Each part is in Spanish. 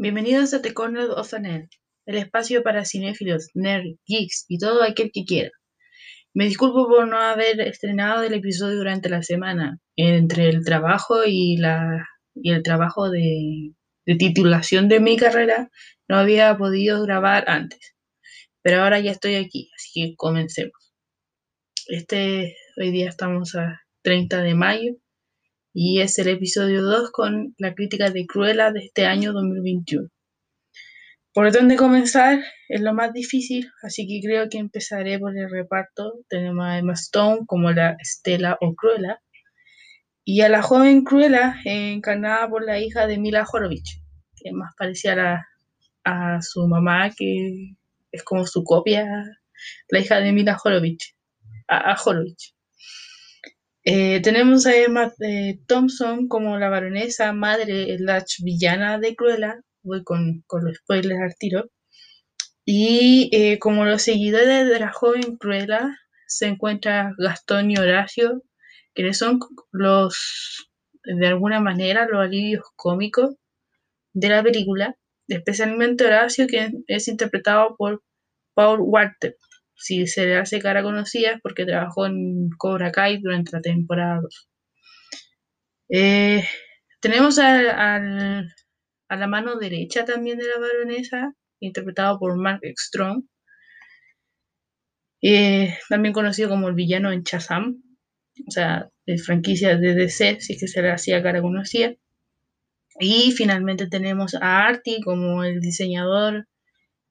Bienvenidos a The Corner of an el espacio para cinéfilos, nerds, geeks y todo aquel que quiera. Me disculpo por no haber estrenado el episodio durante la semana, entre el trabajo y, la, y el trabajo de, de titulación de mi carrera, no había podido grabar antes. Pero ahora ya estoy aquí, así que comencemos. Este, hoy día estamos a 30 de mayo y es el episodio 2 con la crítica de Cruella de este año 2021. ¿Por dónde comenzar? Es lo más difícil, así que creo que empezaré por el reparto. Tenemos a Emma Stone como la Estela o Cruella y a la joven Cruella encarnada por la hija de Mila Jorovich, que más parecida a, a su mamá, que es como su copia, la hija de Mila Jorovich, a, a Jorovich. Eh, tenemos a Emma eh, Thompson como la baronesa madre la villana de Cruella. Voy con, con los spoilers al tiro. Y eh, como los seguidores de la joven Cruella se encuentra Gastón y Horacio, que son los, de alguna manera, los alivios cómicos de la película, especialmente Horacio, que es interpretado por Paul Walter si se le hace cara conocida es porque trabajó en Cobra Kai durante la temporada 2. Eh, tenemos a la mano derecha también de la baronesa, interpretado por Mark Strong, eh, también conocido como el villano en Shazam, o sea, de franquicia de DC, si es que se le hacía cara conocida. Y finalmente tenemos a Artie como el diseñador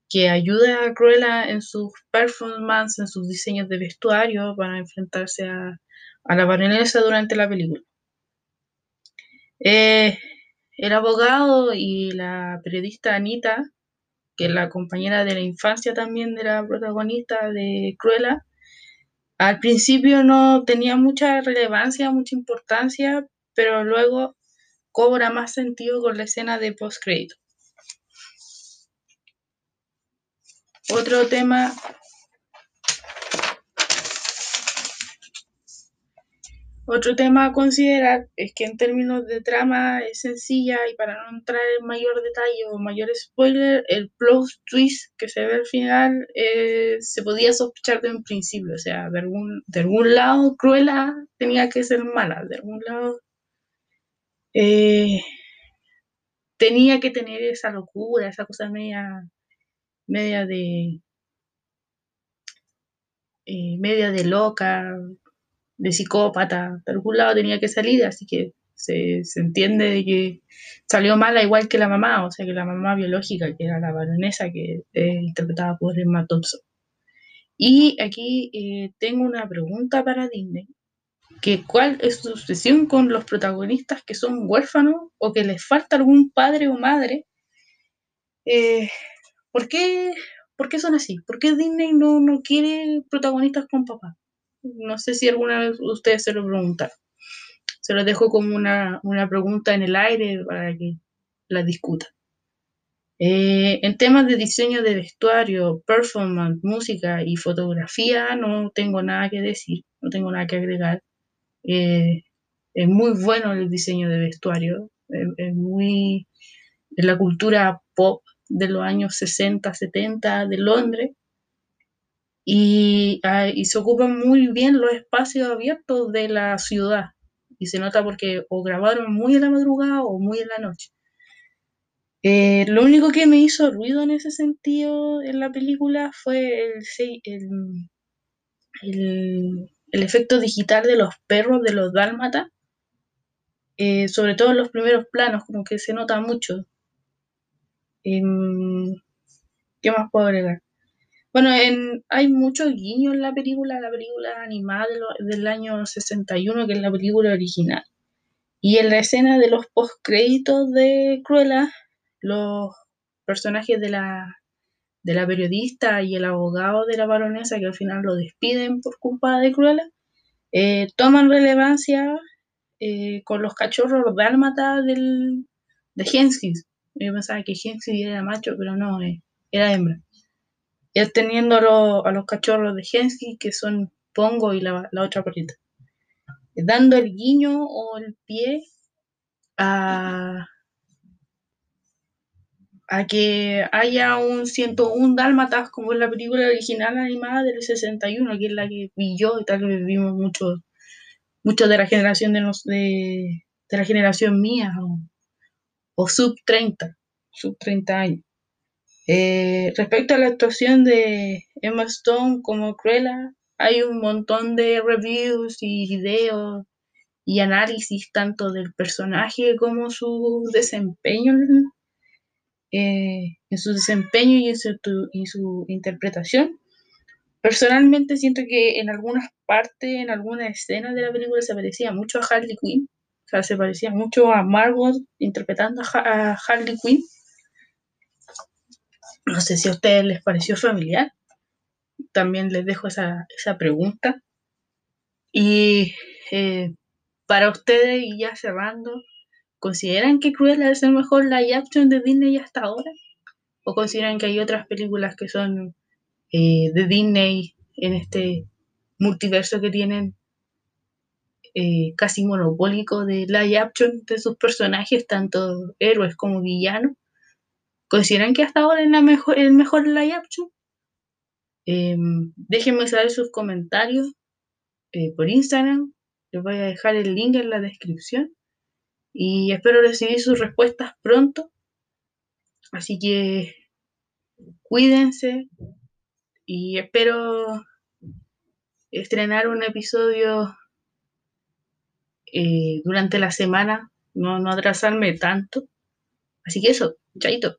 que ayuda a Cruella en sus performances, en sus diseños de vestuario para enfrentarse a, la baronesa durante la película. Eh, el abogado y la periodista Anita, que es la compañera de la infancia también de la protagonista de Cruella, al principio no tenía mucha relevancia, mucha importancia, pero luego cobra más sentido con la escena de post-crédito. Otro tema. Otro tema a considerar es que en términos de trama es sencilla y para no entrar en mayor detalle o mayor spoiler, el plot twist que se ve al final eh, se podía sospechar de un principio, o sea, de algún, de algún lado Cruella tenía que ser mala, de algún lado eh, tenía que tener esa locura, esa cosa media media de eh, media de loca, de psicópata, de algún lado tenía que salir, así que se, entiende de que salió mala igual que la mamá, o sea que la mamá biológica, que era la baronesa, que es interpretada por Emma Thompson. Y aquí eh, tengo una pregunta para Disney, que cuál es su obsesión con los protagonistas que son huérfanos o que les falta algún padre o madre eh, ¿Por qué, son así? ¿Por qué Disney no, no quiere protagonistas con papá? No sé si alguna vez ustedes se lo preguntaron. Se lo dejo como una, pregunta en el aire para que la discutan. Eh, en temas de diseño de vestuario, performance, música y fotografía no tengo nada que decir, no tengo nada que agregar. Eh, es muy bueno el diseño de vestuario, es muy... En la cultura pop de los años 60, 70 de Londres. Ah, y, se ocupan muy bien los espacios abiertos de la ciudad. Y se nota porque o grabaron muy en la madrugada o muy en la noche. Eh, lo único que me hizo ruido en ese sentido en la película fue el, el, efecto digital de los perros, de los dálmatas, eh, sobre todo en los primeros planos, como que se nota mucho. ¿Qué más puedo agregar? Bueno, hay muchos guiños en la película, la película animada del año 61, que es la película original. Y en la escena de los postcréditos de Cruella, los personajes de la, de la periodista y el abogado de la baronesa, que al final lo despiden por culpa de Cruella, eh, toman relevancia eh, con los cachorros dálmatas del, de Henskins. Yo pensaba que Hensky era macho, pero no, eh, era hembra. Y teniendo a los cachorros de Hensky, que son Pongo y la, otra perrita. Dando el guiño o el pie a, a que haya un 101 Dálmatas como en la película original animada del 61, que es la que vi yo y tal vez vimos muchos mucho de la generación de, nos, de, de la generación mía o sub 30, sub 30 años. Eh, respecto a la actuación de Emma Stone como Cruella, hay un montón de reviews y videos y análisis tanto del personaje como su desempeño eh, en su desempeño y en su, y su interpretación. Personalmente siento que en algunas partes, en algunas escenas de la película se parecía mucho a Harley Quinn. O sea, se parecía mucho a Margot interpretando a, Harley Quinn. No sé si a ustedes les pareció familiar. También les dejo esa, esa pregunta. Y eh, para ustedes, y ya cerrando, ¿consideran que Cruella es el mejor live action de Disney hasta ahora? ¿O consideran que hay otras películas que son eh, de Disney en este multiverso que tienen eh, casi monopólico de live action de sus personajes, tanto héroes como villanos. ¿Consideran que hasta ahora es la mejor, el mejor live action? Em, déjenme saber sus comentarios eh, por Instagram. Les voy a dejar el link en la descripción. Y espero recibir sus respuestas pronto. Así que cuídense, y espero estrenar un episodio eh, durante la semana, no, no atrasarme tanto. Así que eso, chaito.